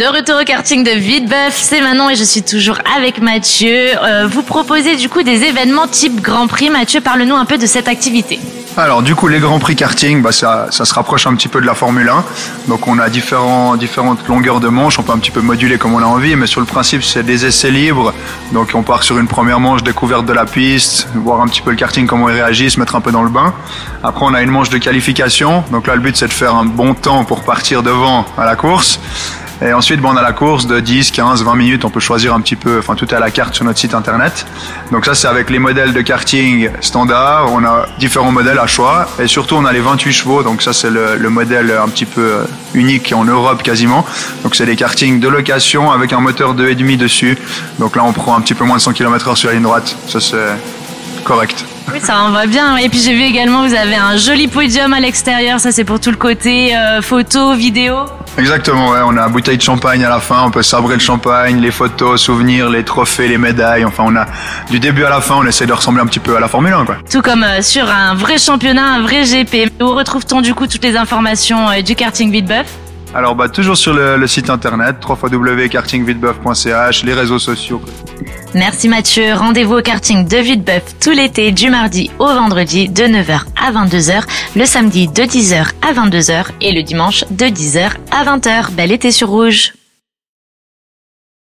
De retour au karting de Vitebeuf, c'est Manon et je suis toujours avec Mathieu. Euh, vous proposez du coup des événements type Grand Prix. Mathieu, parle-nous un peu de cette activité. Alors du coup les grands prix karting, bah, ça, ça, se rapproche un petit peu de la Formule 1. Donc on a différentes longueurs de manche, on peut un petit peu moduler comme on a envie, mais sur le principe c'est des essais libres. Donc on part sur une première manche découverte de la piste, voir un petit peu le karting comment il réagit, se mettre un peu dans le bain. Après on a une manche de qualification, donc là le but c'est de faire un bon temps pour partir devant à la course. Et ensuite, bon, on a la course de 10, 15, 20 minutes. On peut choisir un petit peu, enfin, tout est à la carte sur notre site internet. Donc ça, c'est avec les modèles de karting standard. On a différents modèles à choix. Et surtout, on a les 28 chevaux. Donc ça, c'est le, le, modèle un petit peu euh, unique en Europe quasiment. Donc c'est des kartings de location avec un moteur 2,5 dessus. Donc là, on prend un petit peu moins de 100 km h sur la ligne droite. Ça, c'est correct. Oui, ça en va bien. Et puis j'ai vu également, vous avez un joli podium à l'extérieur. Ça, c'est pour tout le côté euh, photo, vidéo. Exactement, ouais. On a une bouteille de champagne à la fin. On peut sabrer le champagne, les photos, souvenirs, les trophées, les médailles. Enfin, on a du début à la fin, on essaie de ressembler un petit peu à la Formule 1, quoi. Tout comme euh, sur un vrai championnat, un vrai GP. Où retrouve-t-on du coup toutes les informations euh, du karting Vitebeuf alors bah toujours sur le, le site internet www.kartingvitebeuf.ch, les réseaux sociaux. Merci Mathieu. Rendez-vous au karting de Vitebeuf tout l'été du mardi au vendredi de 9h à 22h, le samedi de 10h à 22h et le dimanche de 10h à 20h. Bel été sur Rouge.